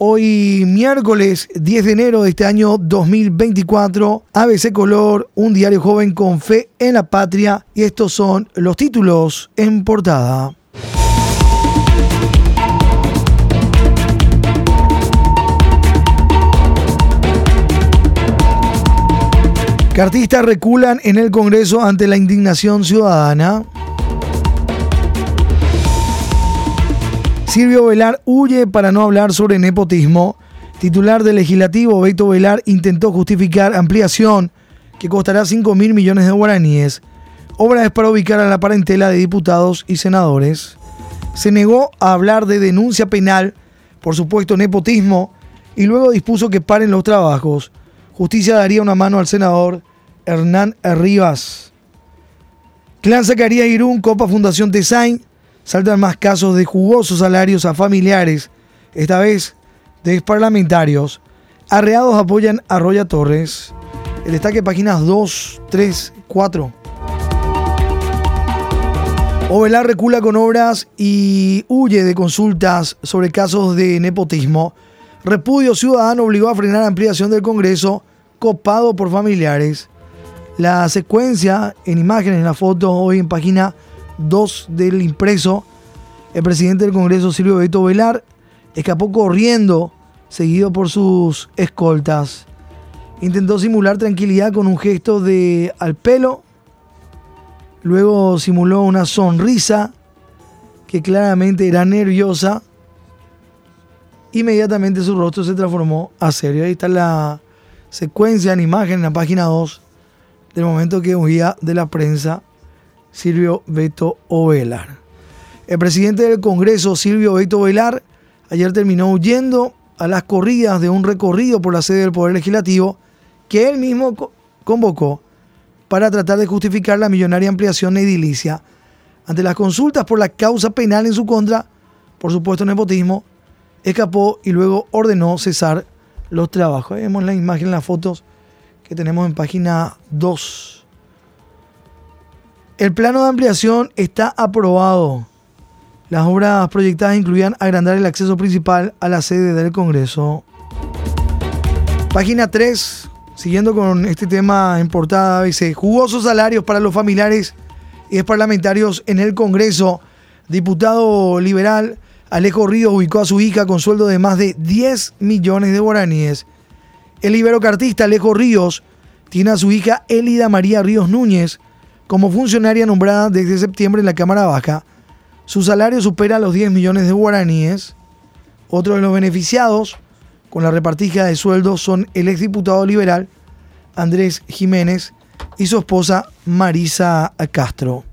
Hoy miércoles 10 de enero de este año 2024, ABC Color, un diario joven con fe en la patria y estos son los títulos en portada. Cartistas reculan en el Congreso ante la indignación ciudadana. Silvio Velar huye para no hablar sobre nepotismo. Titular del legislativo, Beto Velar, intentó justificar ampliación que costará 5 mil millones de guaraníes. Obra es para ubicar a la parentela de diputados y senadores. Se negó a hablar de denuncia penal por supuesto nepotismo y luego dispuso que paren los trabajos. Justicia daría una mano al senador Hernán Rivas. Clan Zacarías Irún, Copa Fundación Design saltan más casos de jugosos salarios a familiares, esta vez de parlamentarios. Arreados apoyan a Roya Torres. El destaque páginas 2, 3, 4. Ovelar recula con obras y huye de consultas sobre casos de nepotismo. Repudio ciudadano obligó a frenar ampliación del Congreso copado por familiares. La secuencia en imágenes, en la foto, hoy en página 2 del impreso, el presidente del Congreso, Silvio Beto Velar, escapó corriendo, seguido por sus escoltas. Intentó simular tranquilidad con un gesto de al pelo. Luego simuló una sonrisa que claramente era nerviosa. Inmediatamente su rostro se transformó a serio. Ahí está la secuencia en imagen en la página 2 del momento que huía de la prensa Silvio Beto Ovelar. El presidente del Congreso, Silvio Beto Velar, ayer terminó huyendo a las corridas de un recorrido por la sede del Poder Legislativo que él mismo convocó para tratar de justificar la millonaria ampliación edilicia. Ante las consultas por la causa penal en su contra, por supuesto nepotismo, escapó y luego ordenó cesar los trabajos. vemos la imagen, las fotos que tenemos en página 2. El plano de ampliación está aprobado. Las obras proyectadas incluían agrandar el acceso principal a la sede del Congreso. Página 3, siguiendo con este tema en portada, dice, jugosos salarios para los familiares y parlamentarios en el Congreso. Diputado liberal Alejo Ríos ubicó a su hija con sueldo de más de 10 millones de guaraníes. El liberocartista Alejo Ríos tiene a su hija Elida María Ríos Núñez como funcionaria nombrada desde septiembre en la Cámara Baja su salario supera los 10 millones de guaraníes. Otro de los beneficiados con la repartija de sueldos son el exdiputado liberal Andrés Jiménez y su esposa Marisa Castro.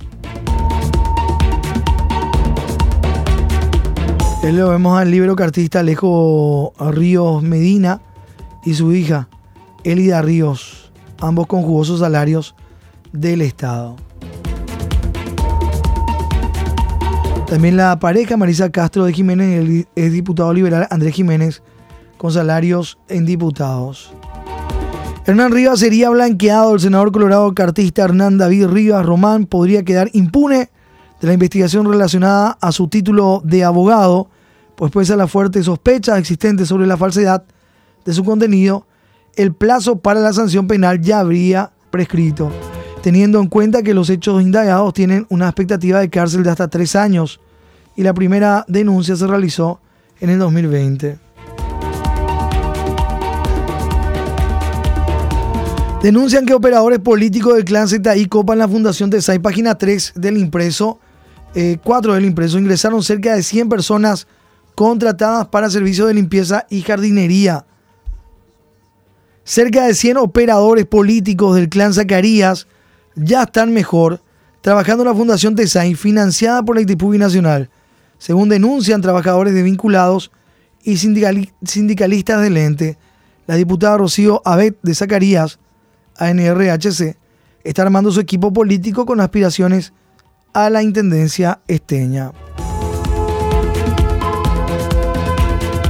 Él lo vemos al libro cartista Alejo Ríos Medina y su hija Elida Ríos, ambos con jugosos salarios del Estado. También la pareja Marisa Castro de Jiménez y el diputado liberal Andrés Jiménez con salarios en diputados. Hernán Rivas sería blanqueado. El senador colorado cartista Hernán David Rivas Román podría quedar impune de la investigación relacionada a su título de abogado, pues pese a las fuertes sospechas existentes sobre la falsedad de su contenido, el plazo para la sanción penal ya habría prescrito teniendo en cuenta que los hechos indagados tienen una expectativa de cárcel de hasta tres años y la primera denuncia se realizó en el 2020. Denuncian que operadores políticos del clan ZI copan la fundación de SAI, página 3 del impreso, 4 eh, del impreso, ingresaron cerca de 100 personas contratadas para servicios de limpieza y jardinería. Cerca de 100 operadores políticos del clan Zacarías ya están mejor trabajando en la Fundación Design financiada por la ITPUBI Nacional, según denuncian trabajadores desvinculados y sindicalistas del ente. La diputada Rocío Abet de Zacarías, ANRHC, está armando su equipo político con aspiraciones a la Intendencia esteña.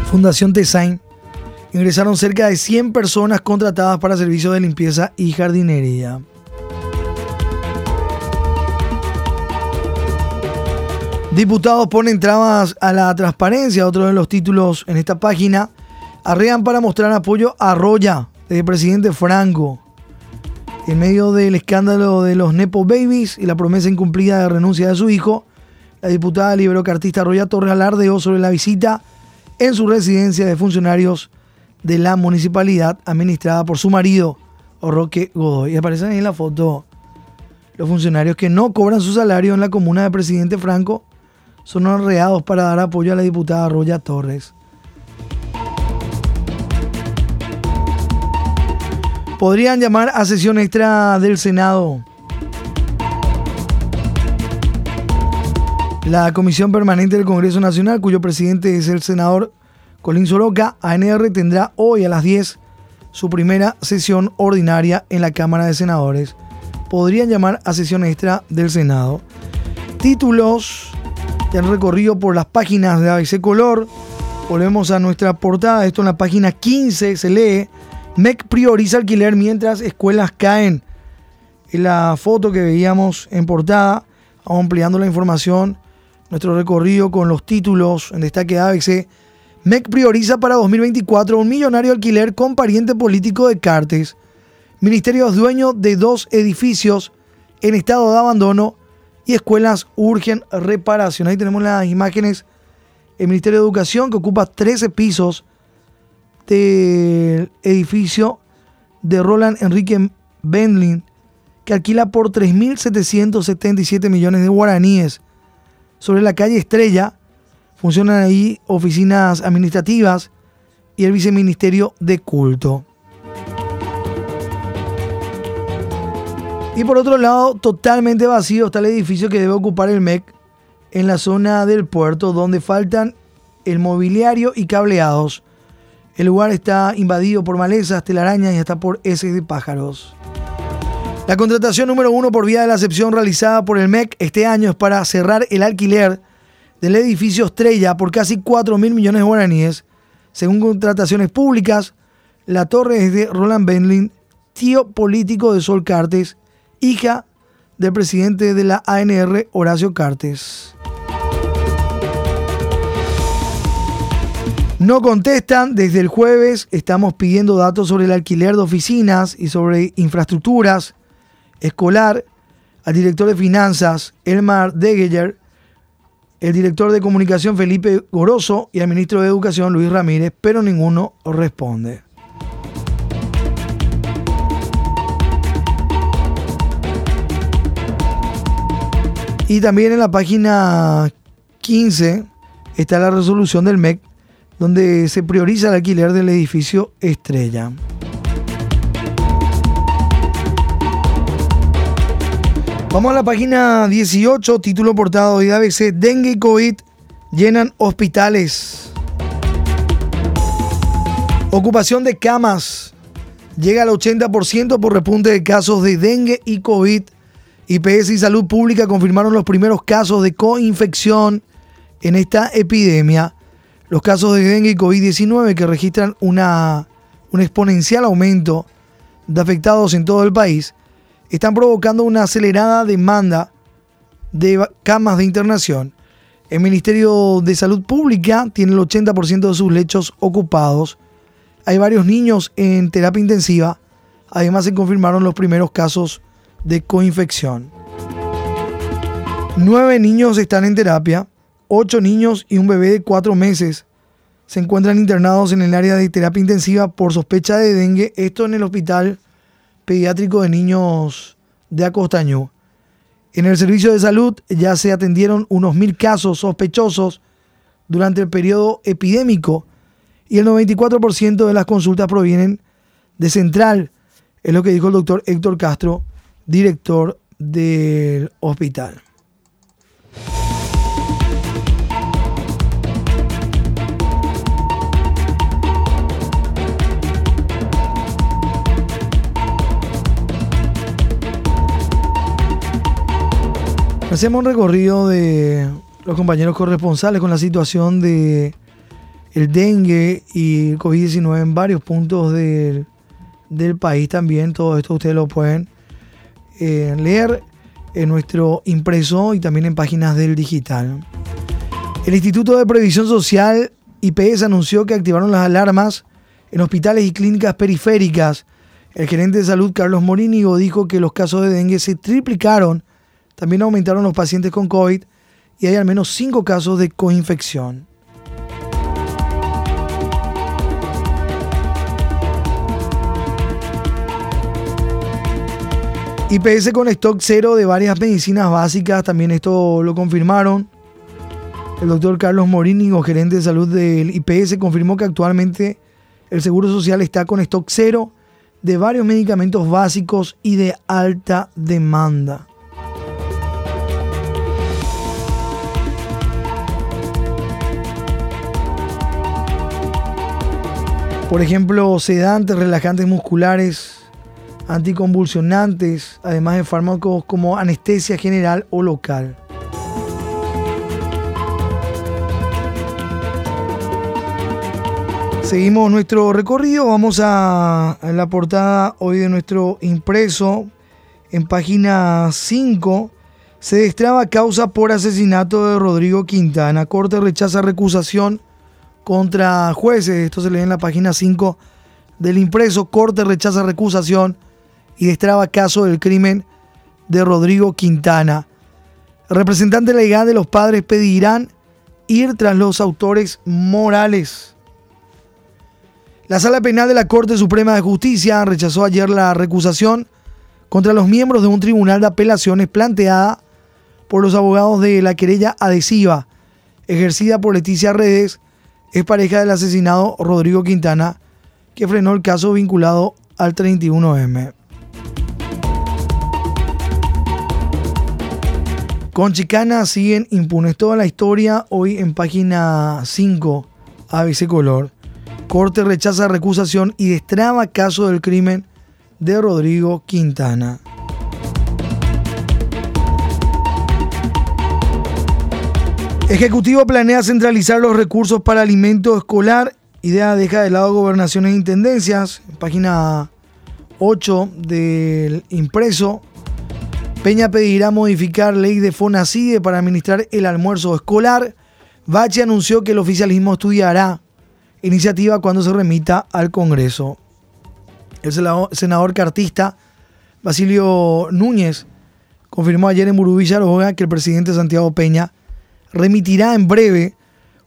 Fundación Design ingresaron cerca de 100 personas contratadas para servicios de limpieza y jardinería. Diputados ponen trabas a la transparencia, otro de los títulos en esta página. Arrean para mostrar apoyo a Roya, del presidente Franco. En medio del escándalo de los Nepo Babies y la promesa incumplida de renuncia de su hijo, la diputada liberocartista Roya Torres alardeó sobre la visita en su residencia de funcionarios de la municipalidad administrada por su marido, Roque Godoy. Y aparecen en la foto los funcionarios que no cobran su salario en la comuna de Presidente Franco son arreados para dar apoyo a la diputada Roya Torres. Podrían llamar a sesión extra del Senado. La Comisión Permanente del Congreso Nacional, cuyo presidente es el senador Colín Soroca, ANR, tendrá hoy a las 10 su primera sesión ordinaria en la Cámara de Senadores. Podrían llamar a sesión extra del Senado. Títulos han recorrido por las páginas de ABC Color. Volvemos a nuestra portada. Esto en la página 15 se lee. MEC prioriza alquiler mientras escuelas caen. En la foto que veíamos en portada, ampliando la información, nuestro recorrido con los títulos en destaque ABC. MEC prioriza para 2024 un millonario alquiler con pariente político de Cartes. Ministerio es dueño de dos edificios en estado de abandono y escuelas urgen reparación. Ahí tenemos las imágenes. El Ministerio de Educación que ocupa 13 pisos del edificio de Roland Enrique Bendlin que alquila por 3.777 millones de guaraníes sobre la calle Estrella Funcionan ahí oficinas administrativas y el viceministerio de culto. Y por otro lado, totalmente vacío está el edificio que debe ocupar el MEC en la zona del puerto, donde faltan el mobiliario y cableados. El lugar está invadido por malezas, telarañas y hasta por heces de pájaros. La contratación número uno por vía de la excepción realizada por el MEC este año es para cerrar el alquiler del edificio Estrella por casi 4 mil millones de guaraníes. Según contrataciones públicas, la torre es de Roland Benlin, tío político de Sol Cartes, hija del presidente de la ANR, Horacio Cartes. No contestan, desde el jueves estamos pidiendo datos sobre el alquiler de oficinas y sobre infraestructuras escolar al director de finanzas, Elmar Degeyer, el director de comunicación Felipe Goroso y el ministro de Educación Luis Ramírez, pero ninguno responde. Y también en la página 15 está la resolución del MEC, donde se prioriza el alquiler del edificio Estrella. Vamos a la página 18, título portado de ABC, dengue y COVID llenan hospitales. Ocupación de camas llega al 80% por repunte de casos de dengue y COVID. IPS y Salud Pública confirmaron los primeros casos de coinfección en esta epidemia. Los casos de dengue y COVID-19 que registran una, un exponencial aumento de afectados en todo el país están provocando una acelerada demanda de camas de internación. El Ministerio de Salud Pública tiene el 80% de sus lechos ocupados. Hay varios niños en terapia intensiva. Además se confirmaron los primeros casos de coinfección. Nueve niños están en terapia. Ocho niños y un bebé de cuatro meses se encuentran internados en el área de terapia intensiva por sospecha de dengue. Esto en el hospital pediátrico de niños de Acostaño. En el servicio de salud ya se atendieron unos mil casos sospechosos durante el periodo epidémico y el 94% de las consultas provienen de Central, es lo que dijo el doctor Héctor Castro, director del hospital. Hacemos un recorrido de los compañeros corresponsales con la situación de el dengue y el COVID-19 en varios puntos del, país también. Todo esto ustedes lo pueden eh, leer en nuestro impreso y también en páginas del digital. El Instituto de Previsión Social IPS anunció que activaron las alarmas en hospitales y clínicas periféricas. El gerente de salud Carlos Morínigo dijo que los casos de dengue se triplicaron, también aumentaron los pacientes con COVID y hay al menos cinco casos de coinfección. IPS con stock cero de varias medicinas básicas, también esto lo confirmaron. El doctor Carlos Morínigo, gerente de salud del IPS, confirmó que actualmente el Seguro Social está con stock cero de varios medicamentos básicos y de alta demanda. Por ejemplo, sedantes, relajantes musculares, anticonvulsionantes, además de fármacos como anestesia general o local. Seguimos nuestro recorrido, vamos a, la portada hoy de nuestro impreso. En página 5 se destraba causa por asesinato de Rodrigo Quintana. Corte rechaza recusación contra jueces. Esto se lee en la página 5 del impreso. Corte rechaza recusación y destraba caso del crimen de Rodrigo Quintana. El representante legal de los padres pedirán ir tras los autores morales. La Sala Penal de la Corte Suprema de Justicia rechazó ayer la recusación contra los miembros de un tribunal de apelaciones planteada por los abogados de la querella adhesiva ejercida por Leticia Redes, es pareja del asesinado Rodrigo Quintana, que frenó el caso vinculado al 31M. Con Chicana siguen impunes toda la historia hoy en página 5 ABC Color. Corte rechaza recusación y destraba caso del crimen de Rodrigo Quintana. Ejecutivo planea centralizar los recursos para alimento escolar. Idea deja de lado gobernaciones e intendencias. Página 8 del impreso. Peña pedirá modificar ley de FONACIDE para administrar el almuerzo escolar. Bache anunció que el oficialismo estudiará iniciativa cuando se remita al Congreso. El senador cartista Basilio Núñez confirmó ayer en Burubí que el presidente Santiago Peña remitirá en breve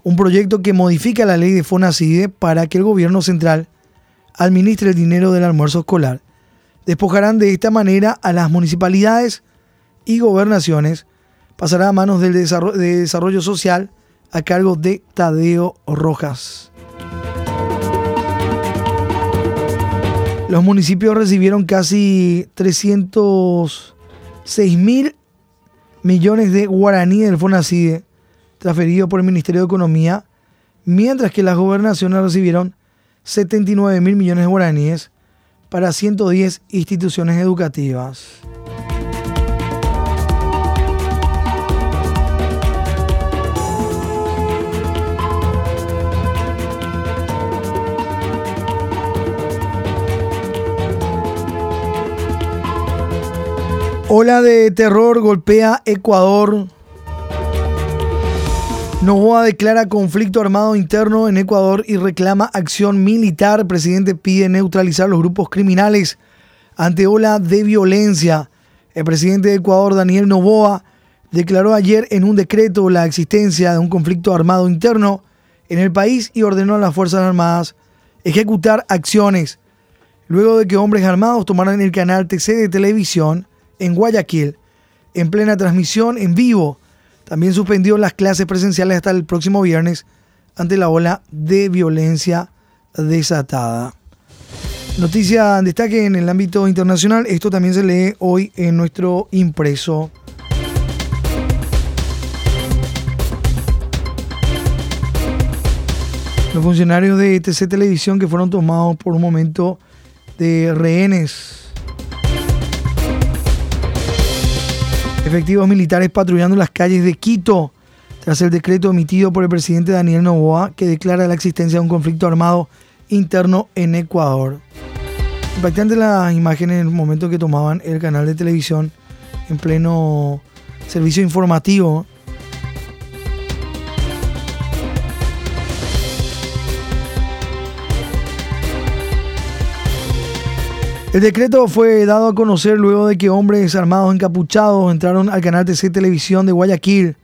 un proyecto que modifica la ley de FONACIDE para que el gobierno central administre el dinero del almuerzo escolar. Despojarán de esta manera a las municipalidades y gobernaciones, pasará a manos del de desarrollo social a cargo de Tadeo Rojas. Los municipios recibieron casi 306 mil millones de guaraníes del FONACIDE transferidos por el Ministerio de Economía, mientras que las gobernaciones recibieron 79 mil millones de guaraníes para 110 instituciones educativas. Ola de terror golpea Ecuador. Novoa declara conflicto armado interno en Ecuador y reclama acción militar. presidente pide neutralizar los grupos criminales ante ola de violencia. El presidente de Ecuador, Daniel Novoa, declaró ayer en un decreto la existencia de un conflicto armado interno en el país y ordenó a las Fuerzas Armadas ejecutar acciones. Luego de que hombres armados tomaran el canal TC de televisión, en Guayaquil, en plena transmisión en vivo. También suspendió las clases presenciales hasta el próximo viernes ante la ola de violencia desatada. Noticia en destaque en el ámbito internacional, esto también se lee hoy en nuestro impreso. Los funcionarios de ETC Televisión que fueron tomados por un momento de rehenes Efectivos militares patrullando las calles de Quito tras el decreto emitido por el presidente Daniel Novoa que declara la existencia de un conflicto armado interno en Ecuador. Impactante las imágenes en el momento que tomaban el canal de televisión en pleno servicio informativo. El decreto fue dado a conocer luego de que hombres armados encapuchados entraron al canal TC Televisión de Guayaquil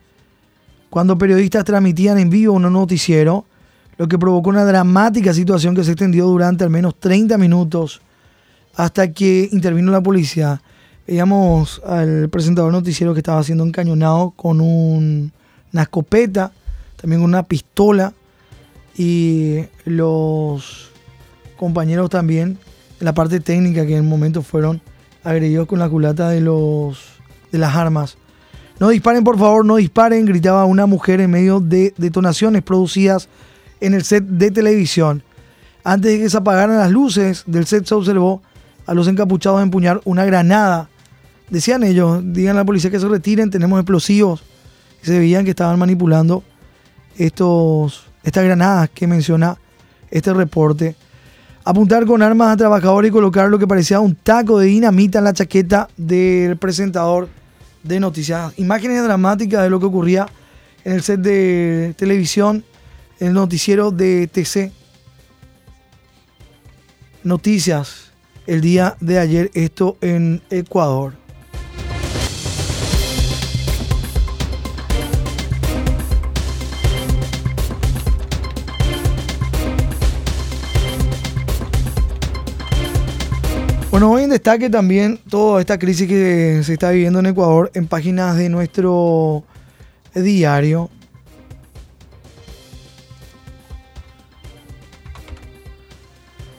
cuando periodistas transmitían en vivo un noticiero, lo que provocó una dramática situación que se extendió durante al menos 30 minutos hasta que intervino la policía. Veíamos al presentador noticiero que estaba siendo encañonado con una escopeta, también una pistola y los compañeros también la parte técnica que en el momento fueron agredidos con la culata de, los, de las armas. No disparen, por favor, no disparen, gritaba una mujer en medio de detonaciones producidas en el set de televisión. Antes de que se apagaran las luces del set se observó a los encapuchados empuñar una granada. Decían ellos, digan a la policía que se retiren, tenemos explosivos. Y se veían que estaban manipulando estos, estas granadas que menciona este reporte apuntar con armas a trabajadores y colocar lo que parecía un taco de dinamita en la chaqueta del presentador de noticias. Imágenes dramáticas de lo que ocurría en el set de televisión, en el noticiero de TC. Noticias el día de ayer, esto en Ecuador. Bueno, hoy en destaque también toda esta crisis que se está viviendo en Ecuador en páginas de nuestro diario.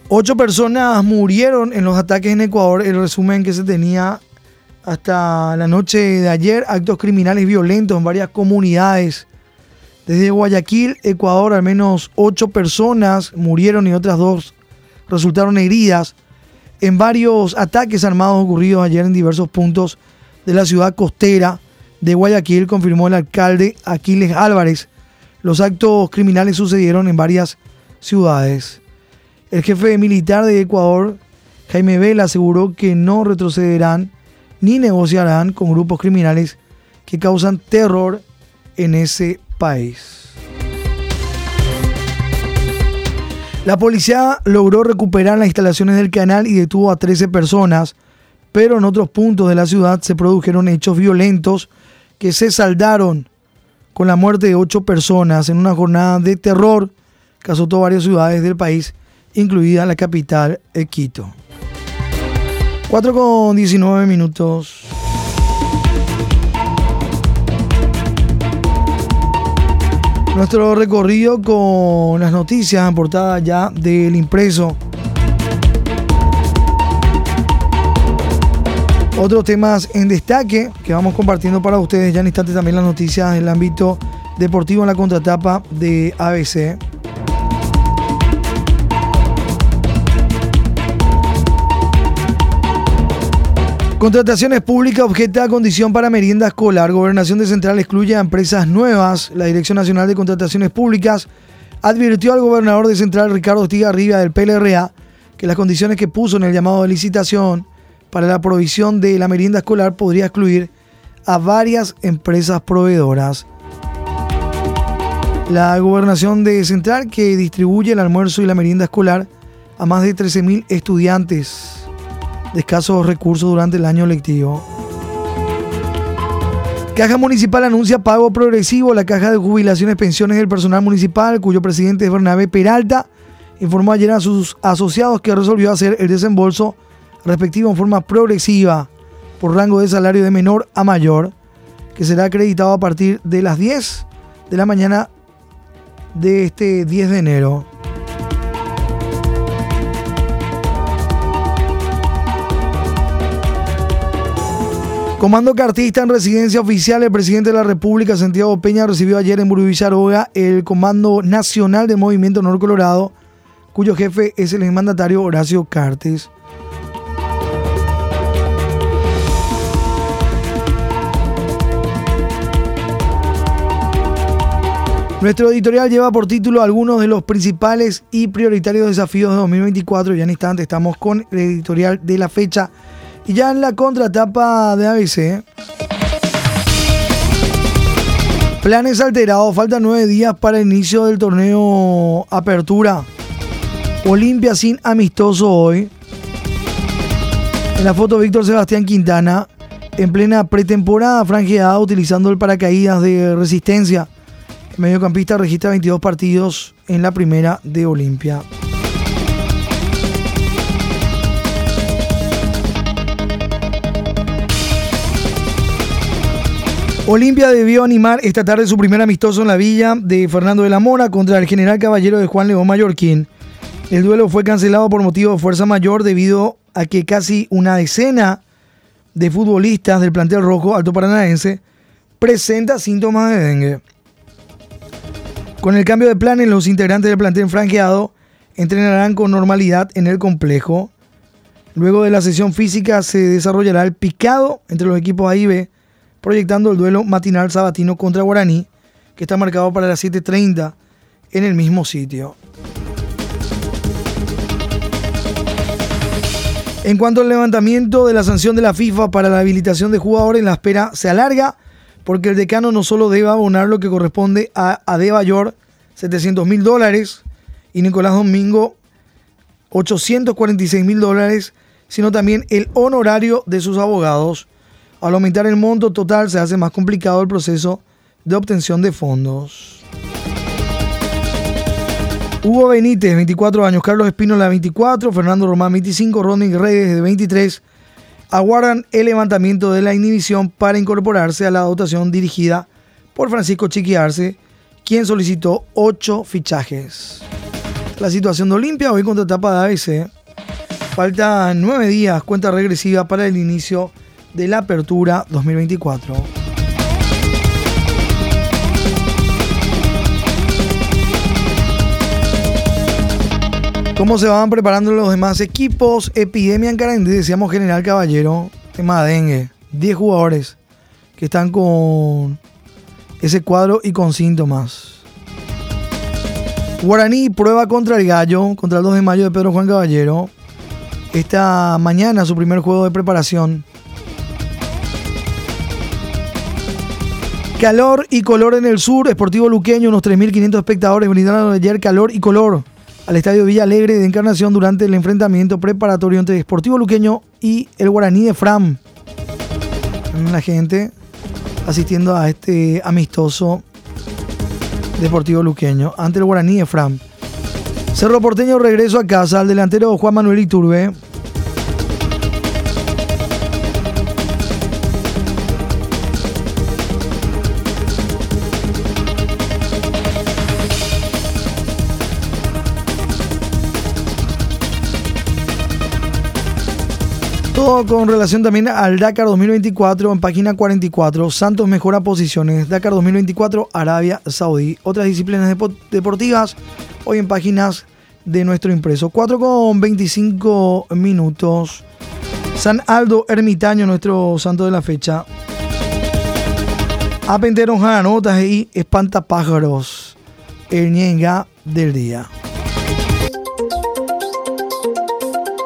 Ocho personas murieron en los ataques en Ecuador. El resumen que se tenía hasta la noche de ayer, actos criminales violentos en varias comunidades. Desde Guayaquil, Ecuador, al menos ocho personas murieron y otras dos resultaron heridas en varios ataques armados ocurridos ayer en diversos puntos de la ciudad costera de Guayaquil, confirmó el alcalde Aquiles Álvarez. Los actos criminales sucedieron en varias ciudades. El jefe militar de Ecuador, Jaime Vela, aseguró que no retrocederán ni negociarán con grupos criminales que causan terror en ese país. La policía logró recuperar las instalaciones del canal y detuvo a 13 personas, pero en otros puntos de la ciudad se produjeron hechos violentos que se saldaron con la muerte de 8 personas en una jornada de terror que azotó varias ciudades del país, incluida la capital, Quito. 4 con 19 minutos. Nuestro recorrido con las noticias en portada ya del impreso. Otros temas en destaque que vamos compartiendo para ustedes ya en instante también las noticias del ámbito deportivo en la contratapa de ABC. Contrataciones públicas objeta condición para merienda escolar. Gobernación de Central excluye a empresas nuevas. La Dirección Nacional de Contrataciones Públicas advirtió al gobernador de Central, Ricardo Estigarribia, del PLRA, que las condiciones que puso en el llamado de licitación para la provisión de la merienda escolar podría excluir a varias empresas proveedoras. La gobernación de Central, que distribuye el almuerzo y la merienda escolar a más de 13.000 estudiantes de escasos recursos durante el año lectivo. Caja Municipal anuncia pago progresivo. La Caja de Jubilaciones Pensiones del Personal Municipal, cuyo presidente es Bernabé Peralta, informó ayer a sus asociados que resolvió hacer el desembolso respectivo en forma progresiva por rango de salario de menor a mayor, que será acreditado a partir de las 10 de la mañana de este 10 de enero. Comando cartista en residencia oficial, el presidente de la República, Santiago Peña, recibió ayer en Burubicharoga el Comando Nacional del Movimiento Nor Colorado, cuyo jefe es el mandatario Horacio Cartes. Nuestro editorial lleva por título algunos de los principales y prioritarios desafíos de 2024. Ya en instante estamos con el editorial de la fecha y ya en la contratapa de ABC. Planes alterados, faltan nueve días para el inicio del torneo Apertura. Olimpia sin amistoso hoy. En la foto, Víctor Sebastián Quintana, en plena pretemporada franjeada, utilizando el paracaídas de resistencia. El mediocampista registra 22 partidos en la primera de Olimpia. Olimpia debió animar esta tarde su primer amistoso en la villa de Fernando de la Mora contra el general caballero de Juan León Mallorquín. El duelo fue cancelado por motivo de fuerza mayor debido a que casi una decena de futbolistas del plantel rojo alto paranaense presenta síntomas de dengue. Con el cambio de planes, los integrantes del plantel franqueado entrenarán con normalidad en el complejo. Luego de la sesión física se desarrollará el picado entre los equipos A proyectando el duelo matinal sabatino contra Guaraní, que está marcado para las 7.30 en el mismo sitio. En cuanto al levantamiento de la sanción de la FIFA para la habilitación de jugadores, la espera se alarga porque el decano no solo debe abonar lo que corresponde a Adebayor, 700 mil dólares, y Nicolás Domingo, 846 mil dólares, sino también el honorario de sus abogados. Al aumentar el monto total se hace más complicado el proceso de obtención de fondos. Hugo Benítez, 24 años, Carlos Espínola, 24, Fernando Román, 25, Rodney Reyes, de 23, aguardan el levantamiento de la inhibición para incorporarse a la dotación dirigida por Francisco Chiquiarse, quien solicitó 8 fichajes. La situación de Olimpia, hoy contra etapa de ABC. Faltan 9 días, cuenta regresiva para el inicio de la apertura 2024. ¿Cómo se van preparando los demás equipos? Epidemia en Carandí, decíamos General Caballero, tema de dengue. 10 jugadores que están con ese cuadro y con síntomas. Guaraní prueba contra el Gallo, contra el 2 de mayo de Pedro Juan Caballero. Esta mañana su primer juego de preparación. Calor y color en el sur, Esportivo Luqueño, unos 3.500 espectadores brindaron ayer calor y color al Estadio Villa Alegre de Encarnación durante el enfrentamiento preparatorio entre Deportivo Luqueño y el Guaraní de Fram. La gente asistiendo a este amistoso Deportivo Luqueño ante el Guaraní de Fram. Cerro Porteño regreso a casa al delantero Juan Manuel Iturbe con relación también al Dakar 2024 en página 44. Santos mejora posiciones. Dakar 2024, Arabia Saudí. Otras disciplinas deportivas hoy en páginas de nuestro impreso. 4 con 25 minutos. San Aldo Ermitaño, nuestro santo de la fecha. Apenteron notas y espantapájaros. El ñenga del día.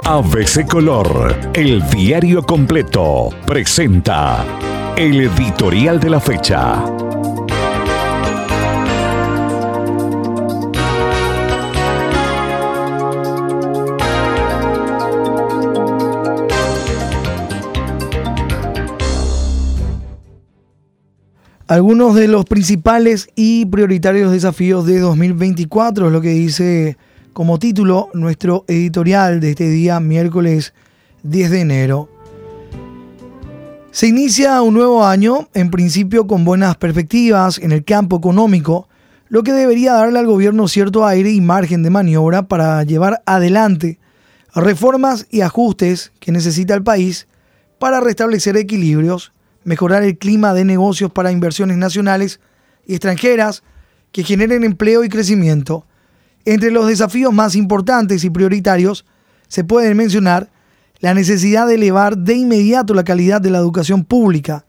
ABC Color, el diario completo, presenta el editorial de la fecha. Algunos de los principales y prioritarios desafíos de 2024 es lo que dice como título nuestro editorial de este día, miércoles 10 de enero. Se inicia un nuevo año, en principio con buenas perspectivas en el campo económico, lo que debería darle al gobierno cierto aire y margen de maniobra para llevar adelante reformas y ajustes que necesita el país para restablecer equilibrios, mejorar el clima de negocios para inversiones nacionales y extranjeras que generen empleo y crecimiento, entre los desafíos más importantes y prioritarios se pueden mencionar la necesidad de elevar de inmediato la calidad de la educación pública,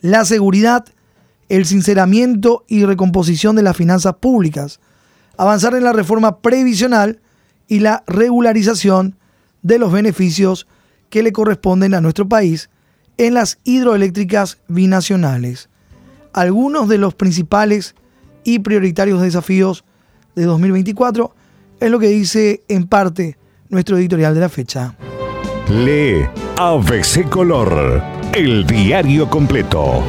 la seguridad, el sinceramiento y recomposición de las finanzas públicas, avanzar en la reforma previsional y la regularización de los beneficios que le corresponden a nuestro país en las hidroeléctricas binacionales. Algunos de los principales y prioritarios desafíos de 2024, es lo que dice en parte nuestro editorial de la fecha. Lee ABC Color, el diario completo.